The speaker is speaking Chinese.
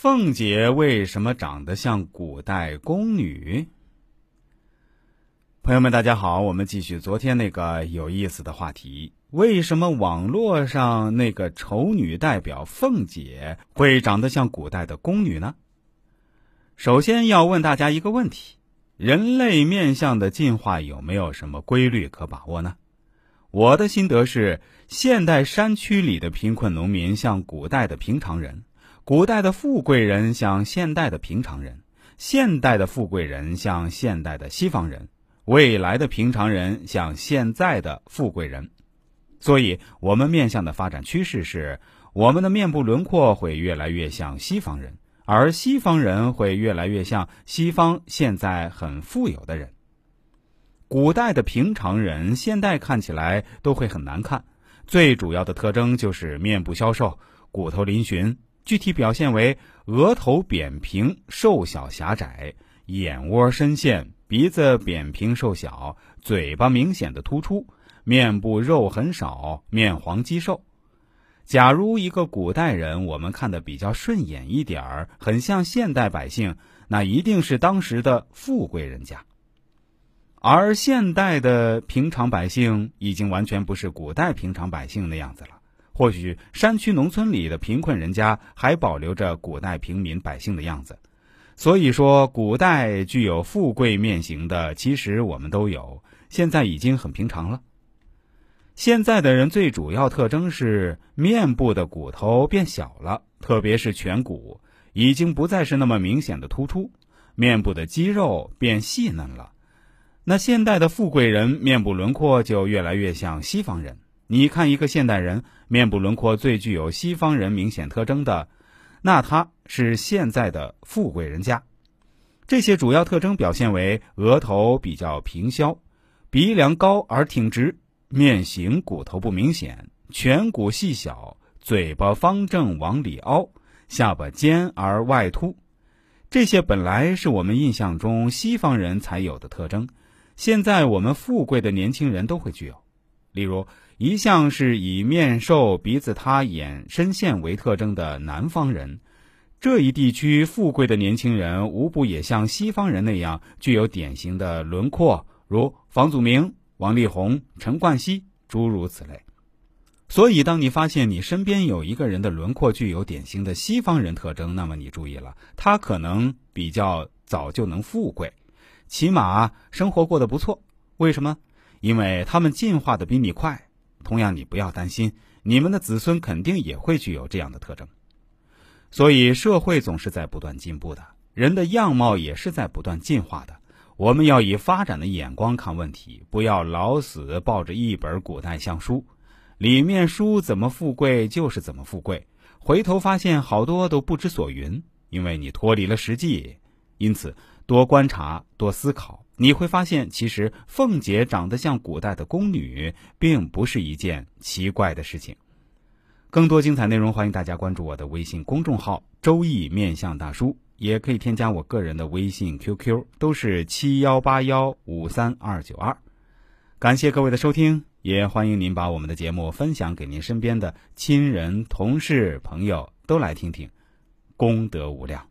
凤姐为什么长得像古代宫女？朋友们，大家好，我们继续昨天那个有意思的话题：为什么网络上那个丑女代表凤姐会长得像古代的宫女呢？首先要问大家一个问题：人类面相的进化有没有什么规律可把握呢？我的心得是，现代山区里的贫困农民像古代的平常人。古代的富贵人像现代的平常人，现代的富贵人像现代的西方人，未来的平常人像现在的富贵人。所以，我们面相的发展趋势是，我们的面部轮廓会越来越像西方人，而西方人会越来越像西方现在很富有的人。古代的平常人，现代看起来都会很难看，最主要的特征就是面部消瘦，骨头嶙峋。具体表现为额头扁平、瘦小狭窄，眼窝深陷，鼻子扁平瘦小，嘴巴明显的突出，面部肉很少，面黄肌瘦。假如一个古代人我们看的比较顺眼一点儿，很像现代百姓，那一定是当时的富贵人家。而现代的平常百姓已经完全不是古代平常百姓那样子了。或许山区农村里的贫困人家还保留着古代平民百姓的样子，所以说古代具有富贵面型的，其实我们都有，现在已经很平常了。现在的人最主要特征是面部的骨头变小了，特别是颧骨已经不再是那么明显的突出，面部的肌肉变细嫩了。那现代的富贵人面部轮廓就越来越像西方人。你看，一个现代人面部轮廓最具有西方人明显特征的，那他是现在的富贵人家。这些主要特征表现为：额头比较平削，鼻梁高而挺直，面型骨头不明显，颧骨细小，嘴巴方正往里凹，下巴尖而外凸。这些本来是我们印象中西方人才有的特征，现在我们富贵的年轻人都会具有。例如。一向是以面瘦、鼻子塌、眼深陷为特征的南方人，这一地区富贵的年轻人无不也像西方人那样具有典型的轮廓，如房祖名、王力宏、陈冠希诸如此类。所以，当你发现你身边有一个人的轮廓具有典型的西方人特征，那么你注意了，他可能比较早就能富贵，起码生活过得不错。为什么？因为他们进化的比你快。同样，你不要担心，你们的子孙肯定也会具有这样的特征。所以，社会总是在不断进步的，人的样貌也是在不断进化的。我们要以发展的眼光看问题，不要老死抱着一本古代相书，里面书怎么富贵就是怎么富贵。回头发现好多都不知所云，因为你脱离了实际。因此，多观察，多思考。你会发现，其实凤姐长得像古代的宫女，并不是一件奇怪的事情。更多精彩内容，欢迎大家关注我的微信公众号“周易面相大叔”，也可以添加我个人的微信 QQ，都是七幺八幺五三二九二。感谢各位的收听，也欢迎您把我们的节目分享给您身边的亲人、同事、朋友，都来听听，功德无量。